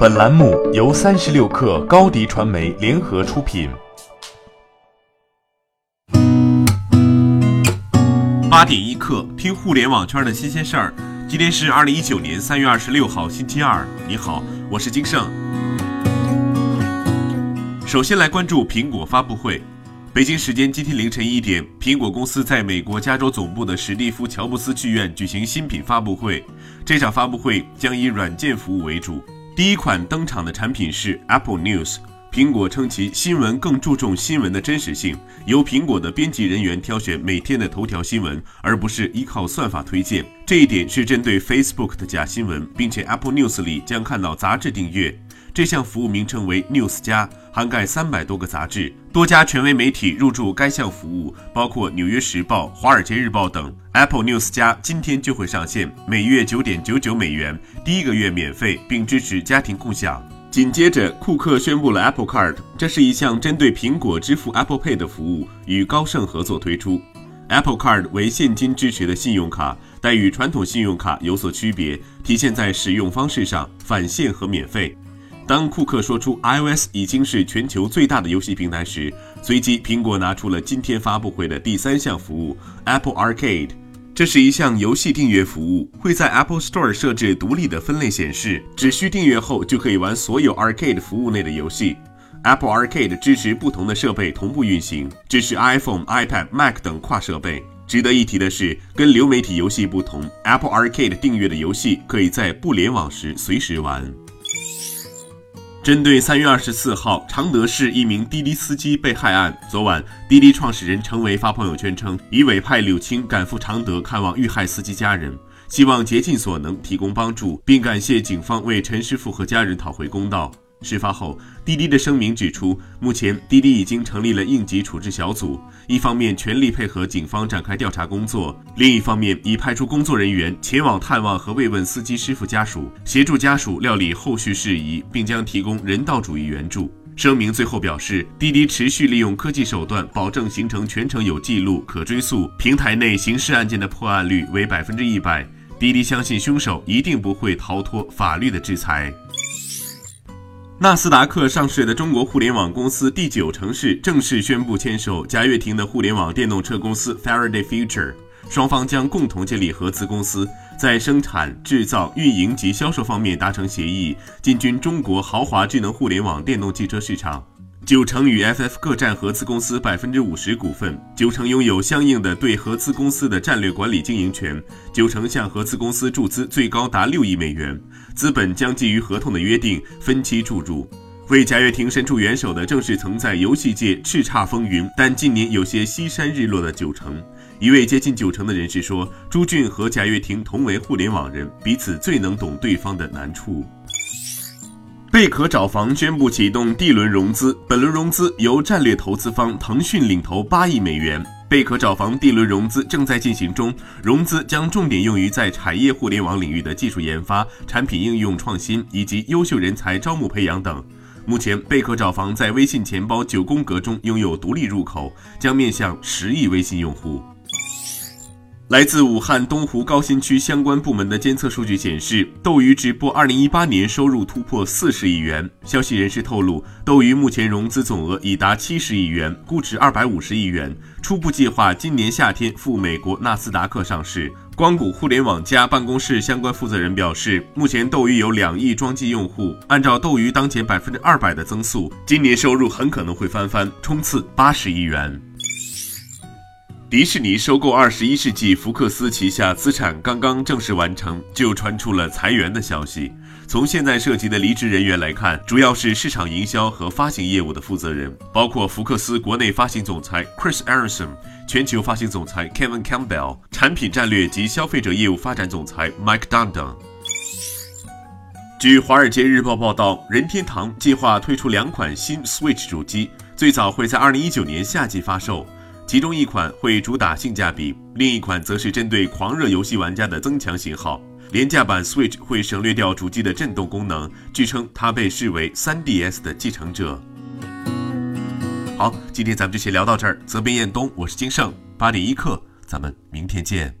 本栏目由三十六氪高低传媒联合出品。八点一刻，听互联网圈的新鲜事儿。今天是二零一九年三月二十六号，星期二。你好，我是金盛。首先来关注苹果发布会。北京时间今天凌晨一点，苹果公司在美国加州总部的史蒂夫·乔布斯剧院举行新品发布会。这场发布会将以软件服务为主。第一款登场的产品是 Apple News。苹果称其新闻更注重新闻的真实性，由苹果的编辑人员挑选每天的头条新闻，而不是依靠算法推荐。这一点是针对 Facebook 的假新闻，并且 Apple News 里将看到杂志订阅。这项服务名称为 News 加，涵盖三百多个杂志，多家权威媒体入驻该项服务，包括《纽约时报》《华尔街日报》等。Apple News 加今天就会上线，每月九点九九美元，第一个月免费，并支持家庭共享。紧接着，库克宣布了 Apple Card，这是一项针对苹果支付 Apple Pay 的服务，与高盛合作推出。Apple Card 为现金支持的信用卡，但与传统信用卡有所区别，体现在使用方式上，返现和免费。当库克说出 iOS 已经是全球最大的游戏平台时，随即苹果拿出了今天发布会的第三项服务 Apple Arcade。这是一项游戏订阅服务，会在 Apple Store 设置独立的分类显示，只需订阅后就可以玩所有 Arcade 服务内的游戏。Apple Arcade 支持不同的设备同步运行，支持 iPhone、iPad、Mac 等跨设备。值得一提的是，跟流媒体游戏不同，Apple Arcade 订阅的游戏可以在不联网时随时玩。针对三月二十四号常德市一名滴滴司机被害案，昨晚滴滴创始人程维发朋友圈称，已委派柳青赶赴常德看望遇害司机家人，希望竭尽所能提供帮助，并感谢警方为陈师傅和家人讨回公道。事发后，滴滴的声明指出，目前滴滴已经成立了应急处置小组，一方面全力配合警方展开调查工作，另一方面已派出工作人员前往探望和慰问司机师傅家属，协助家属料理后续事宜，并将提供人道主义援助。声明最后表示，滴滴持续利用科技手段，保证行程全程有记录、可追溯，平台内刑事案件的破案率为百分之一百。滴滴相信凶手一定不会逃脱法律的制裁。纳斯达克上市的中国互联网公司第九城市正式宣布牵手贾跃亭的互联网电动车公司 Faraday Future，双方将共同建立合资公司，在生产、制造、运营及销售方面达成协议，进军中国豪华智能互联网电动汽车市场。九成与 FF 各占合资公司百分之五十股份，九成拥有相应的对合资公司的战略管理经营权，九成向合资公司注资最高达六亿美元，资本将基于合同的约定分期注入。为贾跃亭伸出援手的，正是曾在游戏界叱咤风云，但近年有些西山日落的九成。一位接近九成的人士说：“朱俊和贾跃亭同为互联网人，彼此最能懂对方的难处。”贝壳找房宣布启动 D 轮融资，本轮融资由战略投资方腾讯领投八亿美元。贝壳找房 D 轮融资正在进行中，融资将重点用于在产业互联网领域的技术研发、产品应用创新以及优秀人才招募培养等。目前，贝壳找房在微信钱包九宫格中拥有独立入口，将面向十亿微信用户。来自武汉东湖高新区相关部门的监测数据显示，斗鱼直播2018年收入突破40亿元。消息人士透露，斗鱼目前融资总额已达70亿元，估值250亿元，初步计划今年夏天赴美国纳斯达克上市。光谷互联网加办公室相关负责人表示，目前斗鱼有两亿装机用户，按照斗鱼当前百分之二百的增速，今年收入很可能会翻番，冲刺80亿元。迪士尼收购二十一世纪福克斯旗下资产刚刚正式完成，就传出了裁员的消息。从现在涉及的离职人员来看，主要是市场营销和发行业务的负责人，包括福克斯国内发行总裁 Chris Arison、全球发行总裁 Kevin Campbell、产品战略及消费者业务发展总裁 Mike Dunn 等。据《华尔街日报》报道，任天堂计划推出两款新 Switch 主机，最早会在二零一九年夏季发售。其中一款会主打性价比，另一款则是针对狂热游戏玩家的增强型号。廉价版 Switch 会省略掉主机的震动功能，据称它被视为 3DS 的继承者。好，今天咱们就先聊到这儿。责编：彦东，我是金盛，八点一刻，咱们明天见。